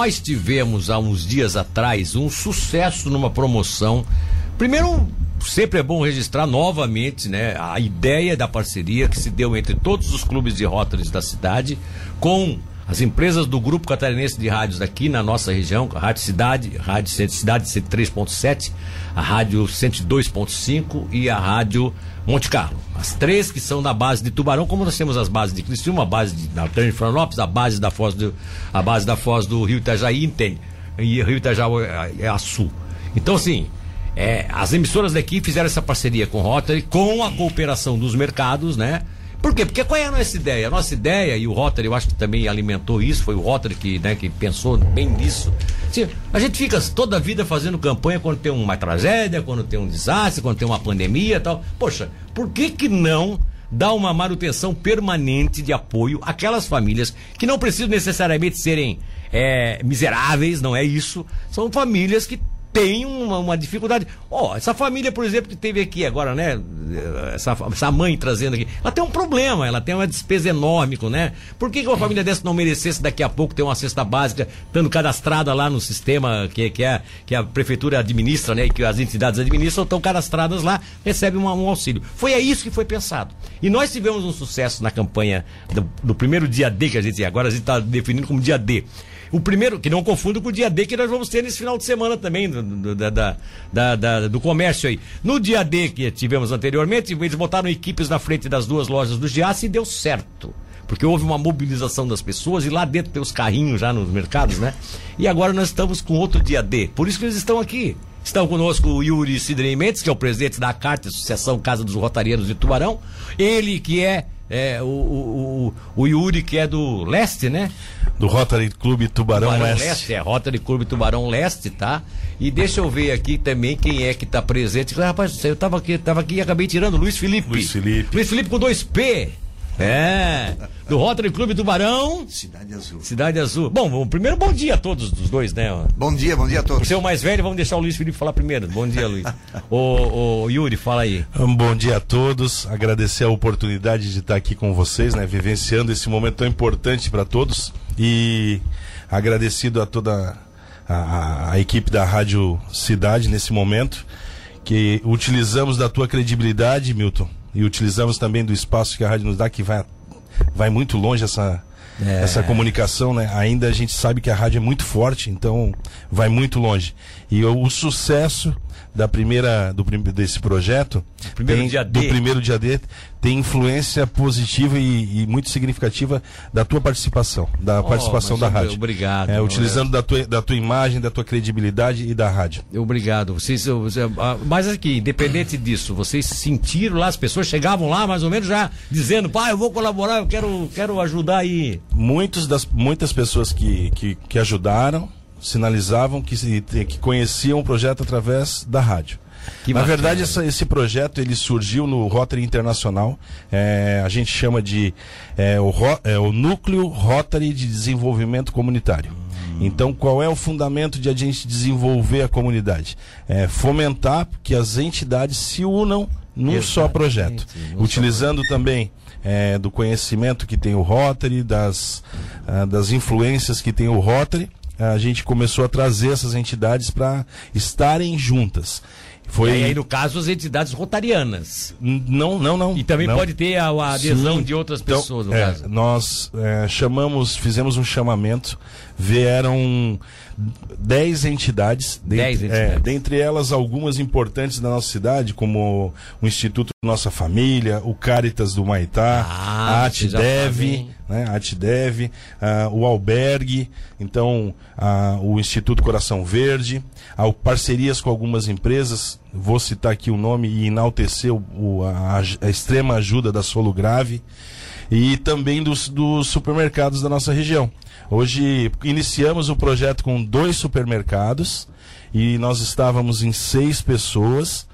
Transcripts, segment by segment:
nós tivemos há uns dias atrás um sucesso numa promoção. Primeiro, sempre é bom registrar novamente né, a ideia da parceria que se deu entre todos os clubes de Rotaries da cidade com as empresas do Grupo Catarinense de Rádios aqui na nossa região, a Rádio Cidade, Rádio Cidade 103.7, a Rádio 102.5 e a Rádio Monte Carlo. As três que são da base de Tubarão, como nós temos as bases de Criciúma, a base de, da Alterno Florianópolis, a base da Foz do, a base da Foz do Rio Itajaí tem, e Rio Itajaí é a Sul. Então, assim, é, as emissoras daqui fizeram essa parceria com o Rotary, com a cooperação dos mercados, né? Por quê? Porque qual é a nossa ideia? A nossa ideia, e o Rotary eu acho que também alimentou isso, foi o Rotary que, né, que pensou bem nisso. A gente fica toda a vida fazendo campanha quando tem uma tragédia, quando tem um desastre, quando tem uma pandemia e tal. Poxa, por que que não dar uma manutenção permanente de apoio àquelas famílias que não precisam necessariamente serem é, miseráveis, não é isso. São famílias que tem uma, uma dificuldade. Ó, oh, essa família, por exemplo, que teve aqui agora, né? Essa, essa mãe trazendo aqui, ela tem um problema, ela tem uma despesa enorme, né? Por que, que uma família dessa não merecesse daqui a pouco ter uma cesta básica, estando cadastrada lá no sistema que, que, é, que a prefeitura administra, né? E que as entidades administram, estão cadastradas lá, recebem um, um auxílio. Foi a isso que foi pensado. E nós tivemos um sucesso na campanha do, do primeiro dia D, que a gente agora a gente está definindo como dia D o primeiro, que não confundo com o dia D que nós vamos ter nesse final de semana também, do, do, da, da, da, do comércio aí. No dia D que tivemos anteriormente, eles botaram equipes na frente das duas lojas do Giasse e deu certo porque houve uma mobilização das pessoas e lá dentro tem os carrinhos já nos mercados, né? E agora nós estamos com outro dia D. Por isso que eles estão aqui. Estão conosco o Yuri Sidney Mendes, que é o presidente da CART, Associação Casa dos Rotarianos de Tubarão. Ele que é, é o, o, o Yuri, que é do Leste, né? Do Rotary Clube Tubarão, Tubarão Leste. Leste. É, Rotary Clube Tubarão Leste, tá? E deixa eu ver aqui também quem é que tá presente. Rapaz, eu tava aqui, tava aqui e acabei tirando Luiz Felipe. Luiz Felipe. Luiz Felipe com dois P. É. Do Rotary Clube Tubarão. Cidade Azul. Cidade Azul. Bom, primeiro bom dia a todos os dois, né? Bom dia, bom dia a todos. Por ser o mais velho, vamos deixar o Luiz Felipe falar primeiro. Bom dia, Luiz. ô, ô, Yuri, fala aí. Um bom dia a todos. Agradecer a oportunidade de estar aqui com vocês, né? Vivenciando esse momento tão importante para todos. E agradecido a toda a, a, equipe da Rádio Cidade nesse momento, que utilizamos da tua credibilidade, Milton, e utilizamos também do espaço que a rádio nos dá, que vai, vai muito longe essa, é. essa comunicação, né? Ainda a gente sabe que a rádio é muito forte, então vai muito longe. E o, o sucesso da primeira do desse projeto primeiro tem, dia D. do primeiro dia D tem influência positiva e, e, muito significativa da tua participação da oh, participação da rádio obrigado é, utilizando é. da tua da tua imagem da tua credibilidade e da rádio obrigado vocês ah, mas aqui independente disso vocês sentiram lá as pessoas chegavam lá mais ou menos já dizendo pai eu vou colaborar eu quero quero ajudar aí muitos das muitas pessoas que que, que ajudaram sinalizavam que, que conheciam o projeto através da rádio. Que Na bacana. verdade, essa, esse projeto ele surgiu no Rotary Internacional. É, a gente chama de é, o, é, o Núcleo Rotary de Desenvolvimento Comunitário. Hum. Então, qual é o fundamento de a gente desenvolver a comunidade? É fomentar que as entidades se unam num Exatamente. só projeto. Utilizando só... também é, do conhecimento que tem o Rotary, das, uh, das influências que tem o Rotary a gente começou a trazer essas entidades para estarem juntas. Foi... E aí, no caso, as entidades rotarianas. Não, não, não. E também não. pode ter a, a adesão Sim. de outras então, pessoas, no é, caso. Nós é, chamamos, fizemos um chamamento, vieram 10 entidades, dez entidades. É, dentre elas algumas importantes da nossa cidade, como o Instituto Nossa Família, o Caritas do Maitá, ah, a ATDEV, né, a ATDEV, uh, o Albergue, então uh, o Instituto Coração Verde, uh, parcerias com algumas empresas, vou citar aqui o nome e enaltecer o, o, a, a, extrema ajuda da Solo Grave, e também dos, dos supermercados da nossa região. Hoje iniciamos o projeto com dois supermercados e nós estávamos em seis pessoas.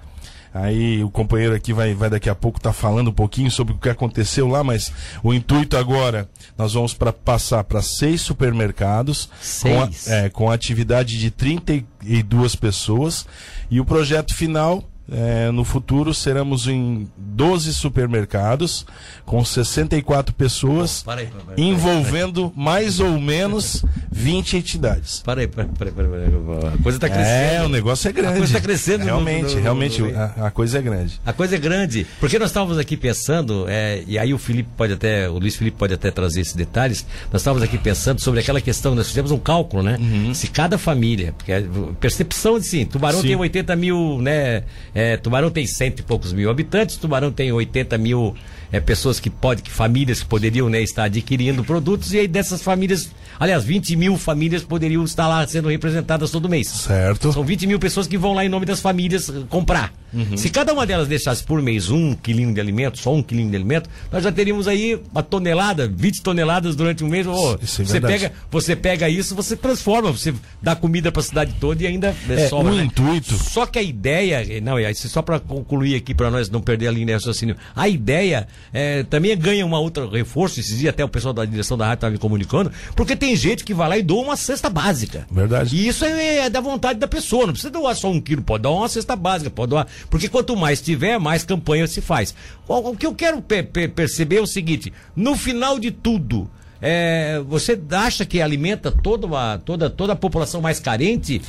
Aí o companheiro aqui vai, vai daqui a pouco estar tá falando um pouquinho sobre o que aconteceu lá, mas o intuito agora nós vamos para passar para seis supermercados seis. Com, a, é, com atividade de 32 pessoas e o projeto final é, no futuro seremos em 12 supermercados com 64 pessoas para aí, para aí, envolvendo mais ou menos 20 entidades. Para aí, para aí, para aí, A coisa está crescendo. É, o negócio é grande. A coisa está crescendo. Realmente, no, no, no, realmente, a, a, coisa é grande. A coisa é grande. Porque nós estávamos aqui pensando, é, e aí o Felipe pode até, o Luiz Felipe pode até trazer esses detalhes, nós estávamos aqui pensando sobre aquela questão, nós fizemos um cálculo, né? Uhum. Se cada família, porque a percepção de sim, Tubarão sim. tem 80 mil, né? É, Tubarão tem cento e poucos mil habitantes, Tubarão tem 80 mil é, pessoas que pode, que famílias que poderiam né, estar adquirindo produtos, e aí dessas famílias, aliás, 20 mil famílias poderiam estar lá sendo representadas todo mês. Certo. São 20 mil pessoas que vão lá em nome das famílias eh, comprar. Uhum. Se cada uma delas deixasse por mês um quilinho de alimento, só um quilinho de alimento, nós já teríamos aí uma tonelada, 20 toneladas durante um mês. Oh, isso é você, pega, você pega isso, você transforma, você dá comida para a cidade toda e ainda é, sobra. Um né? intuito. Só que a ideia, não, é só para concluir aqui, para nós não perder a linha de raciocínio, a ideia é, também ganha uma outra reforço, esses dias até o pessoal da direção da rádio estava me comunicando, porque tem gente que vai lá e doa uma cesta básica. Verdade. E isso é, é da vontade da pessoa, não precisa doar só um quilo, pode doar uma cesta básica, pode doar. Porque quanto mais tiver, mais campanha se faz. O, o que eu quero perceber é o seguinte: no final de tudo, é, você acha que alimenta toda, uma, toda, toda a população mais carente?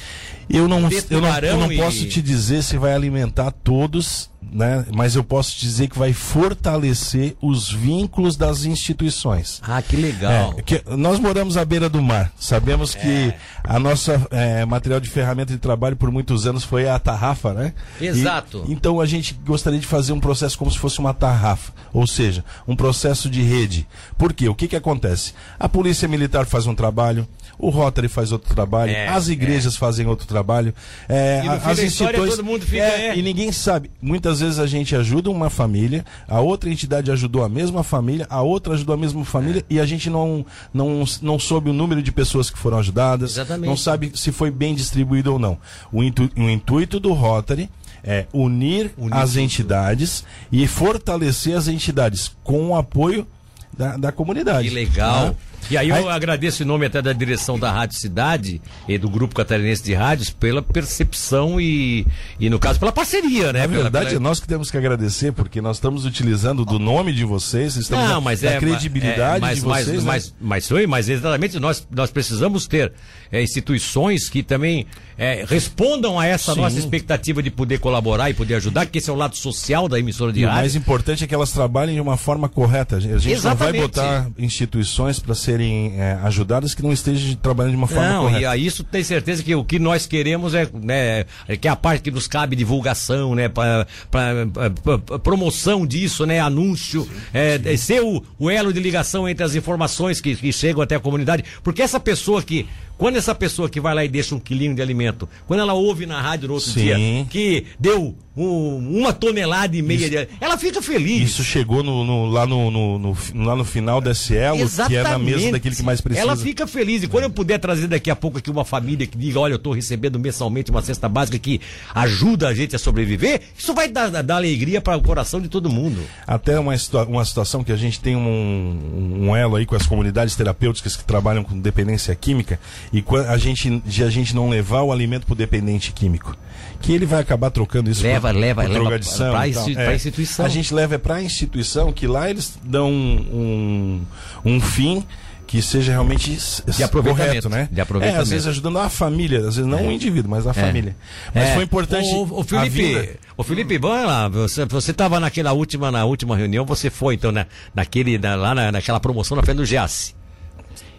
Eu não, eu não, eu não posso te dizer se vai alimentar todos né? Mas eu posso dizer que vai fortalecer os vínculos das instituições. Ah, que legal. É, que nós moramos à beira do mar. Sabemos é. que a nossa é, material de ferramenta de trabalho por muitos anos foi a tarrafa, né? Exato. E, então a gente gostaria de fazer um processo como se fosse uma tarrafa, ou seja, um processo de rede. Por quê? O que que acontece? A polícia militar faz um trabalho, o Rotary faz outro trabalho, é, as igrejas é. fazem outro trabalho, é, as instituições fica, é, e ninguém sabe. Muitas vezes a gente ajuda uma família, a outra entidade ajudou a mesma família, a outra ajudou a mesma família e a gente não não não soube o número de pessoas que foram ajudadas, Exatamente. não sabe se foi bem distribuído ou não. O, intu, o intuito do Rotary é unir, unir as tudo. entidades e fortalecer as entidades com o apoio da, da comunidade. Que legal. Né? E aí eu aí... agradeço em nome até da direção da Rádio Cidade e do Grupo Catarinense de Rádios pela percepção e, e no caso, pela parceria, né? Na verdade, pela... é nós que temos que agradecer, porque nós estamos utilizando do nome de vocês, estamos Não, mas é, credibilidade é, mas, de vocês. Mas, né? mas, mas, mas, mas exatamente, nós, nós precisamos ter é, instituições que também é, respondam a essa Sim. nossa expectativa de poder colaborar e poder ajudar, que esse é o lado social da emissora de e rádio. O mais importante é que elas trabalhem de uma forma correta. A gente Exatamente. não vai botar instituições para serem é, ajudadas que não estejam trabalhando de uma forma não, correta. E a isso tem certeza que o que nós queremos é, né, é que a parte que nos cabe divulgação, né, para promoção disso, né, anúncio, sim, é, sim. ser o, o, elo de ligação entre as informações que, que chegam até a comunidade, porque essa pessoa que quando essa pessoa que vai lá e deixa um quilinho de alimento, quando ela ouve na rádio no outro Sim. dia que deu um, uma tonelada e meia, de, ela fica feliz. Isso chegou no, no, lá, no, no, lá no final desse elo, Exatamente. que é na mesa daquele que mais precisa. Ela fica feliz. E quando eu puder trazer daqui a pouco aqui uma família que diga, olha, eu estou recebendo mensalmente uma cesta básica que ajuda a gente a sobreviver, isso vai dar, dar alegria para o coração de todo mundo. Até uma, uma situação que a gente tem um, um elo aí com as comunidades terapêuticas que trabalham com dependência química e a gente, de a gente não levar o alimento para o dependente químico. Que ele vai acabar trocando isso leva, por, leva, leva drogadição. Para a é, instituição. A gente leva para a instituição, que lá eles dão um, um fim que seja realmente de correto, né? De aproveitamento. É, às vezes ajudando a família, às vezes não é. o indivíduo, mas a é. família. Mas é. foi importante. O, o Felipe, o Felipe, bom, lá, você você estava naquela última na última reunião, você foi então na, naquele na, lá na, naquela promoção na frente do Giasse.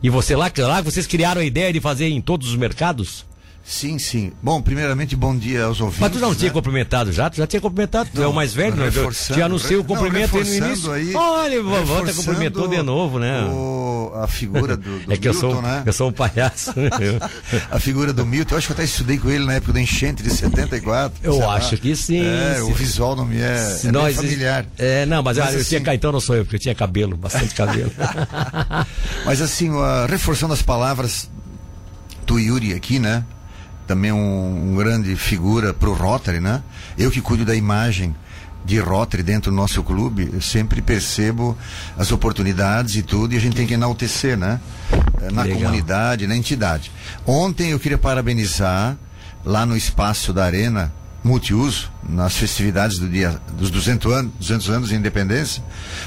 E você lá, lá, vocês criaram a ideia de fazer em todos os mercados? Sim, sim. Bom, primeiramente, bom dia aos ouvintes. Mas tu não né? tinha cumprimentado já? Tu já tinha cumprimentado? Tu é o mais velho, né? Te anunciei o cumprimento aí no início. Aí, Olha, vovó te cumprimentou de novo, né? O, a figura do, do é que Milton, eu sou, né? Eu sou um palhaço. a figura do Milton, eu acho que eu até estudei com ele na época da enchente de 74. Eu acho lá. que sim. É, sim. o visual não me é, é nós, familiar. É, não, mas, mas eu assim, tinha Caetano, não sou eu, porque eu tinha cabelo, bastante cabelo. mas assim, a reforçando as palavras do Yuri aqui, né? Também um, um grande figura para o Rotary, né? Eu que cuido da imagem de Rotary dentro do nosso clube, eu sempre percebo as oportunidades e tudo, e a gente tem que enaltecer, né? Eh, na Legal. comunidade, na entidade. Ontem eu queria parabenizar lá no espaço da Arena multiuso, nas festividades do dia dos 200 anos, 200 anos de independência,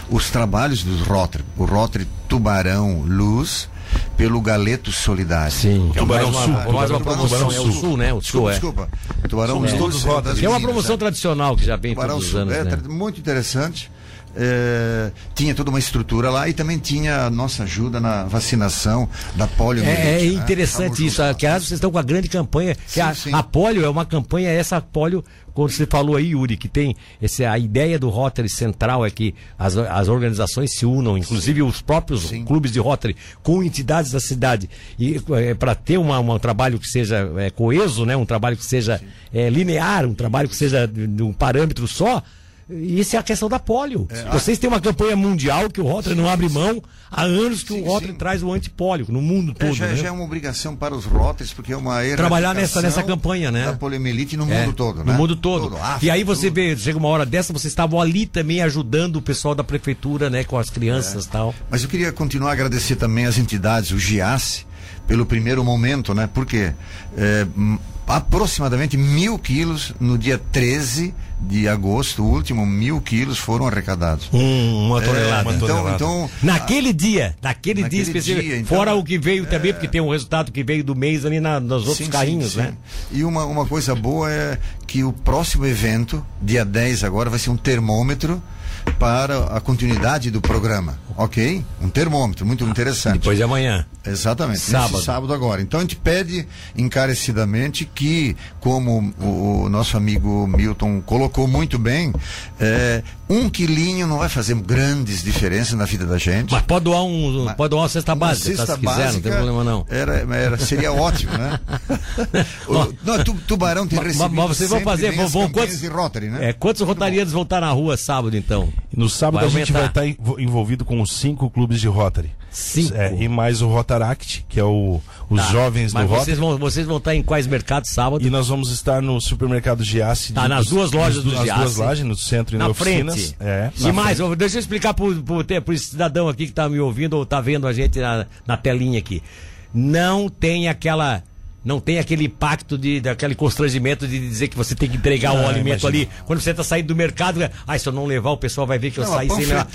os trabalhos do Rotary, o Rotary Tubarão Luz, pelo Galeto Solidário. Sim. Que é o Tubarão mais Sul. Uma, mais uma Tubarão promoção, Sul. é o Sul, né? O Sul, Desculpa, é. desculpa. Tubarão Somos Luz, todos rotas. das É uma promoção né? tradicional que já vem Tubarão todos os Sul, anos, é, né? muito interessante. É, tinha toda uma estrutura lá e também tinha a nossa ajuda na vacinação da poliomielite. É, é né? interessante Estamos isso. aliás, vocês estão com a grande campanha. Que Sim, a, sim. a polio é uma campanha, essa polio, quando você falou aí, Yuri, que tem esse, a ideia do Rotary Central é que as, as organizações se unam, inclusive os próprios Sim. clubes de Rotary, com entidades da cidade. E para ter uma, uma- um trabalho que seja é, coeso, né? um trabalho que seja é, linear, um trabalho que seja de um parâmetro só. Isso é a questão da polio. Vocês têm uma campanha mundial que o Rotary não abre mão há anos que Sim, o Rotary sim. traz o antipólio no mundo É, todo. já, né? já é uma obrigação para os Rotters, porque é uma Trabalhar nessa- nessa campanha, né? Da poliomielite no É, mundo todo, no né? mundo todo. África, e aí você tudo. vê, chega uma hora dessa, vocês estavam ali também ajudando o pessoal da prefeitura, né, com as crianças e tal. Mas eu queria continuar a agradecer também as entidades, o GIASSE, pelo primeiro momento, né? Porque é, aproximadamente mil quilos no dia 13 de agosto, o último mil quilos foram arrecadados. Um, uma É, tonelada. uma então, tonelada. então Naquele dia, naquele, Naquele dia específico. dia, então, fora o que veio também, porque tem um resultado que veio do mês ali na, nos outros Sim, carrinhos, sim, né? sim. E uma, uma coisa boa é que o próximo evento, dia 10 agora, vai ser um termômetro para a continuidade do programa, ok? Um termômetro, muito interessante. Depois de amanhã. Exatamente, Sábado. nesse sábado agora. Então a gente pede encarecidamente que, como o, o nosso amigo Milton colocou muito bem, é, um quilinho não vai fazer grandes diferenças na vida da gente. Mas pode doar, um, Mas- pode doar uma cesta Uma básica, tá, cesta se quiser, não tem básica problema não. Era, era, seria ótimo, né? o, não, tu, tubarão tem Mas- recebido mas vocês vão fazer, bem vão, as vão quantos, de Rotary, né? é, quantos rotarianos vão estar na rua sábado, então? No sábado Vai a gente vai aumentar. estar envo- envolvido com os cinco clubes de Rotary. Cinco? É, e mais o Rotaract, que é o, os Tá, jovens do Mas Rotary. vocês vão, vocês vão estar em quais mercados sábado? E nós vamos estar no supermercado Giasse. Tá, nas duas lojas do Nas Giasse. duas lojas, no centro e na na oficinas. É, e mais, frente. deixa eu explicar pro, pro, cidadão aqui que tá me ouvindo ou tá vendo a gente na, na telinha aqui. Não tem aquela. Não tem aquele impacto de, daquele constrangimento de dizer que você tem que entregar o Ah, alimento imagina. ali. Quando você tá saindo do mercado, ah, se eu não levar, o pessoal vai ver que eu Não, a saí sem levar.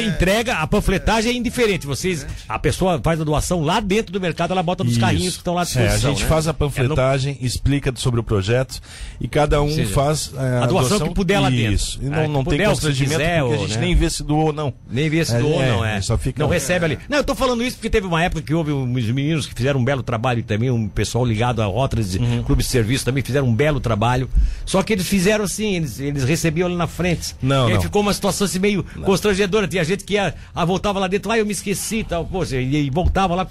é- entrega, a panfletagem é indiferente. Vocês, a pessoa faz a doação lá dentro do mercado, ela bota nos Isso. carrinhos que estão lá à É, a gente né? faz a É, panfletagem, explica sobre o projeto e cada um seja, faz é, a doação que puder lá dentro. Isso. E É, não, não tem puder, ou constrangimento quiser, porque a ou, gente né? nem vê se doou ou não. Nem vê se É, doou, é, não é. só fica- Não recebe ali. Não, eu tô falando isso porque teve uma época que houve uns meninos que fizeram um belo trabalho também, um pessoal ligado a de Uhum. clubes de serviço também fizeram um belo trabalho. Só que eles fizeram assim, eles, eles recebiam ali na frente. Não, e não. ficou uma situação assim meio constrangedora. Tinha gente que ia, ah, voltava lá dentro, ah, eu me esqueci tal. Poxa, e, e voltava lá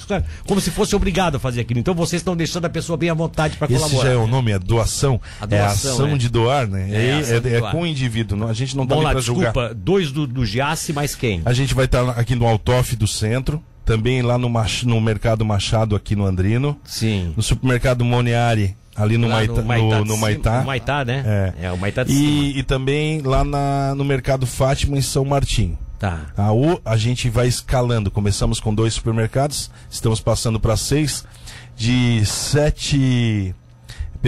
como se fosse obrigado a fazer aquilo. Então vocês estão deixando a pessoa bem à vontade para Esse colaborar. já é o nome, é doação. A é a doação, ação é. de doar, né? É, É, a é- é doar. com o indivíduo. não- A gente não tá Vamos ali lá, pra julgar. desculpa, dois do, do Giasse, mais quem? A gente vai estar aqui no Altoff do centro, também lá no, Mach- no Mercado Machado, aqui no Andrino. Sim. No supermercado Moniari, ali no, Lá Maitá, no, de no cima- Maitá. no Maitá, né? É. o Maitá de cima. E, e também lá na- no Mercado Fátima, em São Martim. Tá. A, o, a gente vai escalando. Começamos com dois supermercados, estamos passando para seis. De sete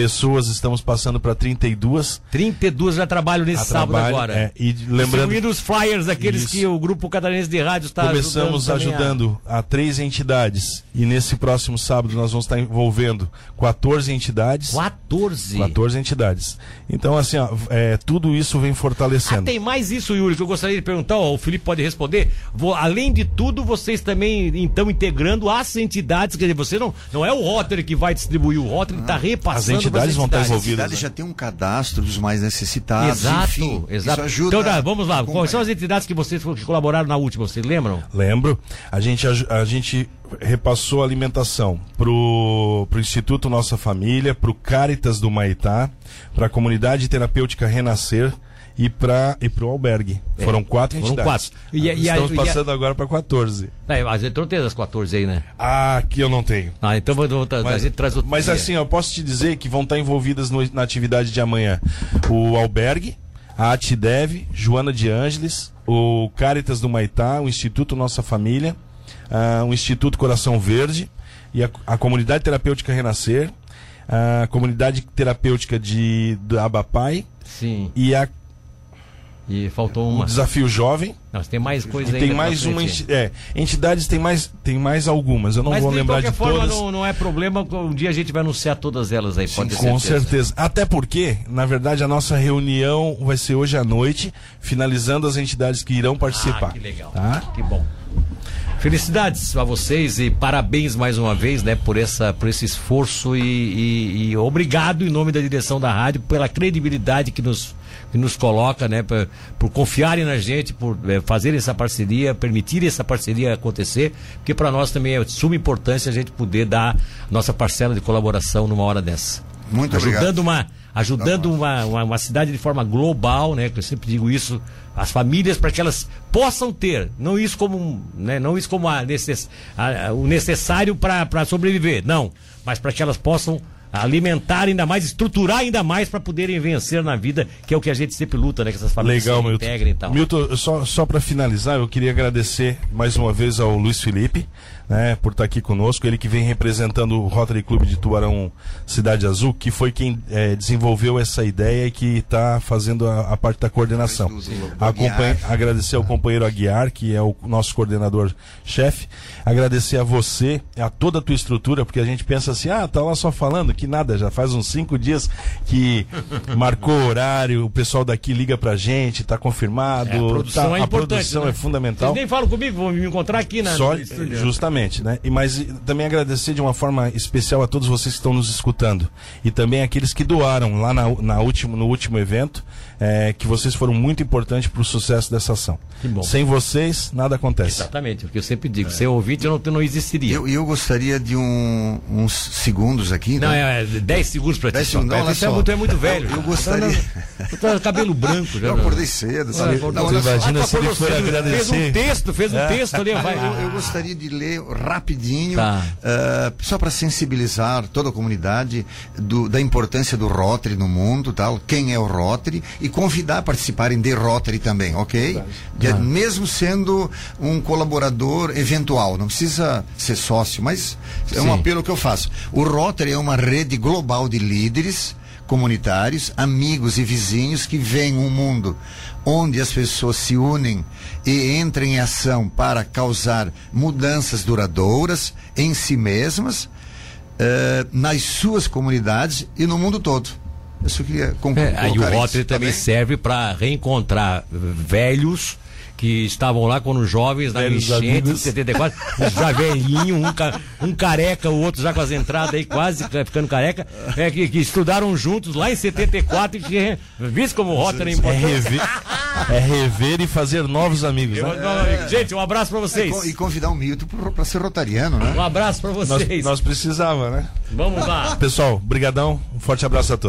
pessoas, estamos passando para 32. 32 já trabalham nesse A sábado trabalho, agora. é, e lembrando- Distribuindo os flyers, aqueles Isso. que o Grupo Catarinense de Rádio está Começamos ajudando. a- ajudando a... três entidades. E nesse próximo sábado nós vamos estar envolvendo 14 entidades. 14. 14 entidades. Então, assim, ó, é, tudo isso vem Ah, fortalecendo. tem mais isso, Yuri, que eu gostaria de perguntar, ó, o Felipe pode responder. Vou- além de tudo, vocês também estão integrando as entidades, quer dizer, você não, não é o Rotary que vai distribuir, o Rotary está repassando As entidades pras vão estar A envolvidas. cidade já tem um cadastro dos mais necessitados. Exato, enfim, exato. Isso ajuda. então, tá, vamos lá. a Quais são as entidades que vocês que colaboraram na última? Vocês lembram? Lembro, a gente, aju- a gente repassou a alimentação pro, pro Instituto Nossa Família, pro Caritas do Maitá, pra Comunidade Terapêutica Renascer e para e pro albergue. foram quatro É, foram entidades. quatro. E a- e a- Estamos e a- passando agora para 14. É, mas então tem as 14 aí, né? Ah, aqui eu não tenho. Ah, então vou, vou, a Mas, gente traz outro mas dia. assim, eu posso te dizer que vão estar envolvidas no- na atividade de amanhã o Albergue, a Atidev, Joana de Ângeles, o Caritas do Maitá, o Instituto Nossa Família, ah, o Instituto Coração Verde e a, a Comunidade Terapêutica Renascer, a comunidade terapêutica de do Abapai Sim. e a E faltou o uma. Desafio Jovem. Não, tem mais coisa E tem mais uma enti é, entidades tem mais tem mais algumas. Eu não Mas vou de lembrar de forma todas. não, não é problema. Um dia a gente vai anunciar todas elas aí, pode ter Com certeza. Até porque, na verdade, a nossa reunião vai ser hoje à noite, finalizando as entidades que irão participar. Ah, que legal. Tá? Que bom. Felicidades a vocês e parabéns mais uma vez, né, por essa, por esse esforço e, e- e obrigado em nome da direção da rádio pela credibilidade que nos, que nos coloca, né, por, por confiarem na gente, por eh, fazer essa parceria, permitir essa parceria acontecer, porque para nós também é de suma importância a gente poder dar nossa parcela de colaboração numa hora dessa. Muito ajudando obrigado. uma ajudando uma, uma, uma cidade de forma global, né? Que eu sempre digo isso, as famílias para que elas possam ter, não isso como, né? Não isso como a necess, a- a- o necessário para sobreviver, não, mas para que elas possam alimentar ainda mais, estruturar ainda mais para poderem vencer na vida, que é o que a gente sempre luta, né? Que essas famílias Legal, se Milton. integrem e tal. Milton, só, só para finalizar, eu queria agradecer mais uma vez ao Luiz Felipe, né, por estar aqui conosco. Ele que vem representando o Rotary Clube de Tubarão Cidade Azul, que foi quem eh, desenvolveu essa ideia e que está fazendo a, a parte da coordenação. Acompanha- agradecer ao companheiro Aguiar, que é o nosso coordenador-chefe. Agradecer a você, a toda a tua estrutura, porque a gente pensa assim, ah, tá lá só falando, que nada, já faz uns cinco dias que marcou o horário, o pessoal daqui liga pra gente, tá confirmado. É, a produção tá- é a importante. produção né? é fundamental. Vocês nem falam comigo, vão me encontrar aqui na Só, justamente, né? E, mas e, também agradecer de uma forma especial a todos vocês que estão nos escutando. E também aqueles que doaram lá na, na último, no último evento, eh, que vocês foram muito importantes para o sucesso dessa ação. Que bom. Sem vocês, nada acontece. Exatamente, o que eu sempre digo, sem ouvinte eu não, não existiria. Eu, eu gostaria de um- uns segundos aqui. Não, né? é 10 segundos pra ti. 10 só. segundos, não, Você é muito, é muito velho. Eu- eu gostaria- Tu tá, tá cabelo branco já. Eu acordei cedo, sabe? acordou Não, só. Imagina Ah, se ele for agradecer. Fez um texto, fez um texto ali. Vai. Eu, eu gostaria de ler rapidinho, Tá. eh, só para sensibilizar toda a comunidade do- da importância do Rotary no mundo, tal, quem é o Rotary, e convidar a participarem de Rotary também, ok? De- mesmo sendo um colaborador eventual, não precisa ser sócio, mas é um Sim. apelo que eu faço. O Rotary é uma rede global de líderes comunitários, amigos e vizinhos que veem um mundo onde as pessoas se unem e entram em ação para causar mudanças duradouras em si mesmas, eh, nas suas comunidades e no mundo todo. Isso que É, aí o Rotary tá também serve para reencontrar velhos que estavam lá quando jovens na Velhos enchente de amigos. 74, os já velhinho, um, ca- um careca, o outro já com as entradas aí quase ca- ficando careca, é, que, que estudaram juntos lá em 74 e que, visto como o Rotary é É importante. rever, é rever e fazer novos amigos. Eu Né? um amigo. Gente, um abraço pra E vocês. E convidar o Milton para ser rotariano, né? Um abraço pra Nós, vocês. nós precisava, né? Vamos lá. Pessoal, brigadão, um forte abraço a todos.